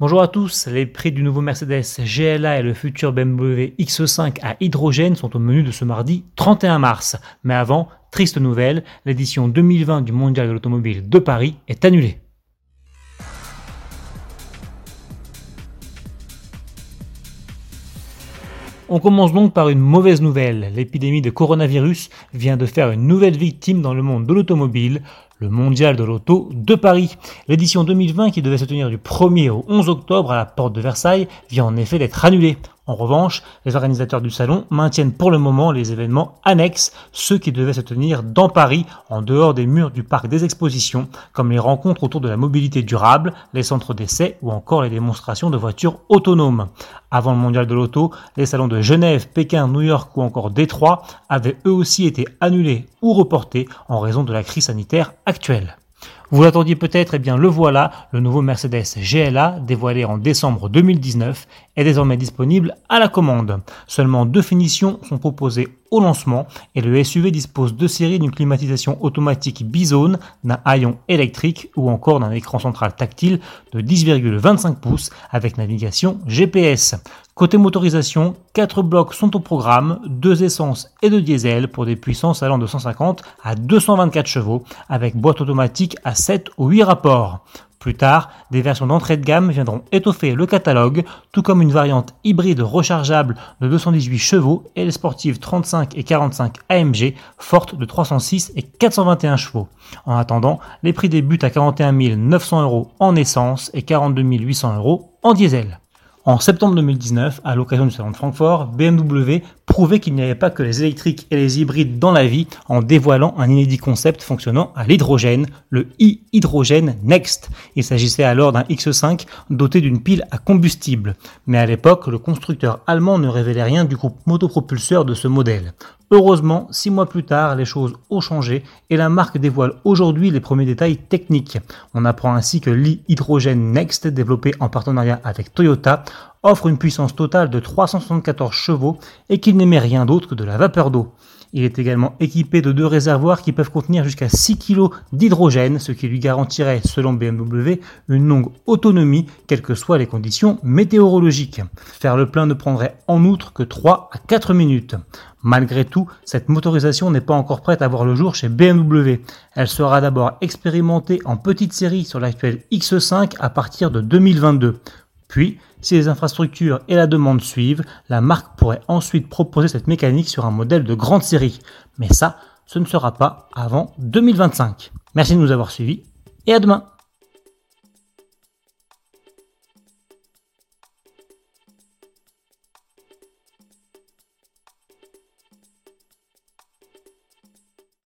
Bonjour à tous, les prix du nouveau Mercedes GLA et le futur BMW X5 à hydrogène sont au menu de ce mardi 31 mars. Mais avant, triste nouvelle, l'édition 2020 du Mondial de l'automobile de Paris est annulée. On commence donc par une mauvaise nouvelle. L'épidémie de coronavirus vient de faire une nouvelle victime dans le monde de l'automobile, le mondial de l'auto de Paris. L'édition 2020 qui devait se tenir du 1er au 11 octobre à la porte de Versailles vient en effet d'être annulée. En revanche, les organisateurs du salon maintiennent pour le moment les événements annexes, ceux qui devaient se tenir dans Paris, en dehors des murs du parc des expositions, comme les rencontres autour de la mobilité durable, les centres d'essai ou encore les démonstrations de voitures autonomes. Avant le mondial de l'auto, les salons de Genève, Pékin, New York ou encore Détroit avaient eux aussi été annulés ou reportés en raison de la crise sanitaire actuelle. Vous l'attendiez peut-être, eh bien le voilà, le nouveau Mercedes GLA, dévoilé en décembre 2019, est désormais disponible à la commande. Seulement deux finitions sont proposées au lancement et le SUV dispose de séries d'une climatisation automatique bizone, d'un haillon électrique ou encore d'un écran central tactile de 10,25 pouces avec navigation GPS. Côté motorisation, 4 blocs sont au programme, 2 essences et 2 diesel pour des puissances allant de 150 à 224 chevaux avec boîte automatique à 7 ou 8 rapports. Plus tard, des versions d'entrée de gamme viendront étoffer le catalogue, tout comme une variante hybride rechargeable de 218 chevaux et les sportives 35 et 45 AMG fortes de 306 et 421 chevaux. En attendant, les prix débutent à 41 900 euros en essence et 42 800 euros en diesel. En septembre 2019, à l'occasion du salon de Francfort, BMW prouvait qu'il n'y avait pas que les électriques et les hybrides dans la vie en dévoilant un inédit concept fonctionnant à l'hydrogène, le e-hydrogène Next. Il s'agissait alors d'un X5 doté d'une pile à combustible. Mais à l'époque, le constructeur allemand ne révélait rien du groupe motopropulseur de ce modèle. Heureusement, six mois plus tard, les choses ont changé et la marque dévoile aujourd'hui les premiers détails techniques. On apprend ainsi que l'e-hydrogène Next, développé en partenariat avec Toyota, offre une puissance totale de 374 chevaux et qu'il n'émet rien d'autre que de la vapeur d'eau. Il est également équipé de deux réservoirs qui peuvent contenir jusqu'à 6 kg d'hydrogène, ce qui lui garantirait, selon BMW, une longue autonomie, quelles que soient les conditions météorologiques. Faire le plein ne prendrait en outre que 3 à 4 minutes. Malgré tout, cette motorisation n'est pas encore prête à voir le jour chez BMW. Elle sera d'abord expérimentée en petite série sur l'actuel X5 à partir de 2022. Puis, si les infrastructures et la demande suivent, la marque pourrait ensuite proposer cette mécanique sur un modèle de grande série. Mais ça, ce ne sera pas avant 2025. Merci de nous avoir suivis et à demain